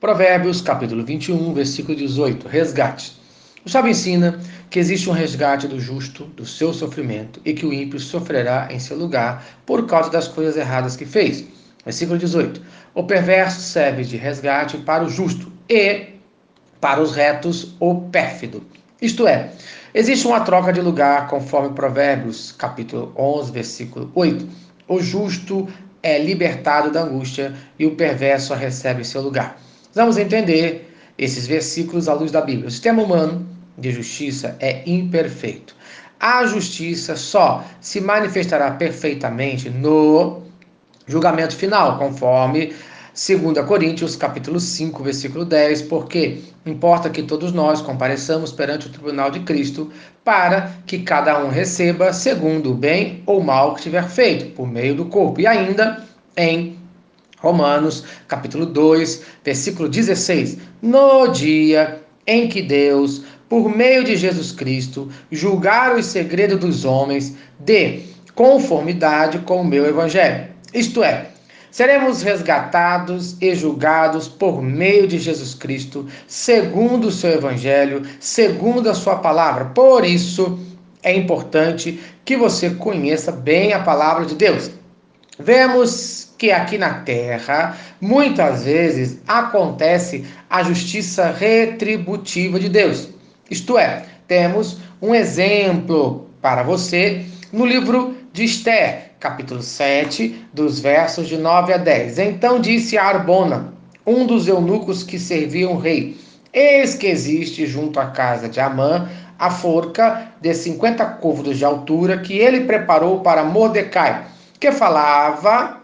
Provérbios, capítulo 21, versículo 18. Resgate. O sábio ensina que existe um resgate do justo, do seu sofrimento, e que o ímpio sofrerá em seu lugar por causa das coisas erradas que fez. Versículo 18. O perverso serve de resgate para o justo e para os retos o pérfido. Isto é, existe uma troca de lugar conforme Provérbios, capítulo 11, versículo 8. O justo é libertado da angústia e o perverso recebe seu lugar. Vamos entender esses versículos à luz da Bíblia. O sistema humano de justiça é imperfeito. A justiça só se manifestará perfeitamente no julgamento final, conforme 2 Coríntios, capítulo 5, versículo 10, porque importa que todos nós compareçamos perante o tribunal de Cristo para que cada um receba segundo o bem ou mal que tiver feito, por meio do corpo, e ainda em Romanos, capítulo 2, versículo 16. No dia em que Deus, por meio de Jesus Cristo, julgar os segredos dos homens de conformidade com o meu evangelho. Isto é, seremos resgatados e julgados por meio de Jesus Cristo, segundo o seu evangelho, segundo a sua palavra. Por isso, é importante que você conheça bem a palavra de Deus. Vemos que aqui na terra, muitas vezes, acontece a justiça retributiva de Deus. Isto é, temos um exemplo para você no livro de Esther, capítulo 7, dos versos de 9 a 10. Então disse a Arbona, um dos eunucos que serviam o rei: Eis que existe junto à casa de Amã a forca de 50 côvados de altura que ele preparou para Mordecai, que falava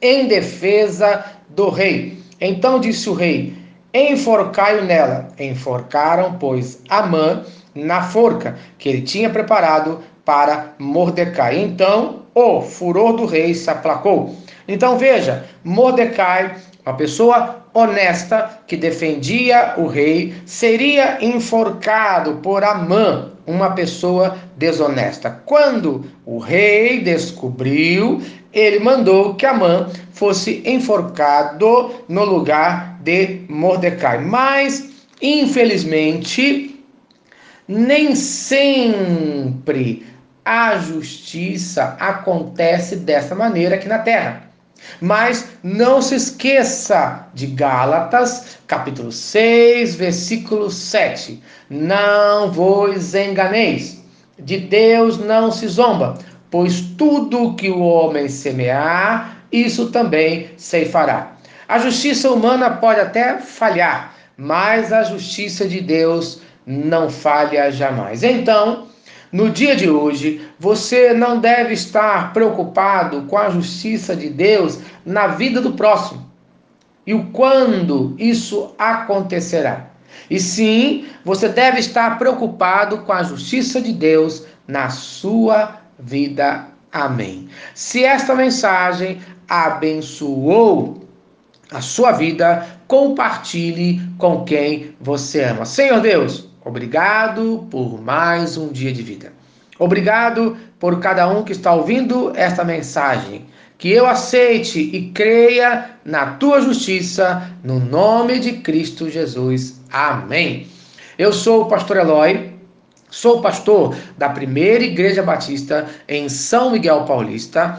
em defesa do rei. Então disse o rei: Enforcai-o nela. Enforcaram, pois, Amã na forca que ele tinha preparado para Mordecai. Então o furor do rei se aplacou. Então veja, Mordecai, uma pessoa honesta que defendia o rei, seria enforcado por Amã, uma pessoa desonesta. Quando o rei descobriu, ele mandou que Amã fosse enforcado no lugar de Mordecai. Mas, infelizmente, nem sempre a justiça acontece dessa maneira aqui na terra. Mas não se esqueça de Gálatas, capítulo 6, versículo 7. Não vos enganeis, de Deus não se zomba, pois tudo que o homem semear, isso também ceifará. A justiça humana pode até falhar, mas a justiça de Deus não falha jamais. Então, no dia de hoje, você não deve estar preocupado com a justiça de Deus na vida do próximo e o quando isso acontecerá. E sim, você deve estar preocupado com a justiça de Deus na sua vida. Amém. Se esta mensagem abençoou a sua vida, compartilhe com quem você ama. Senhor Deus, obrigado por mais um dia de vida. Obrigado por cada um que está ouvindo esta mensagem. Que eu aceite e creia na tua justiça, no nome de Cristo Jesus. Amém. Eu sou o pastor Eloy Sou pastor da primeira Igreja Batista em São Miguel Paulista,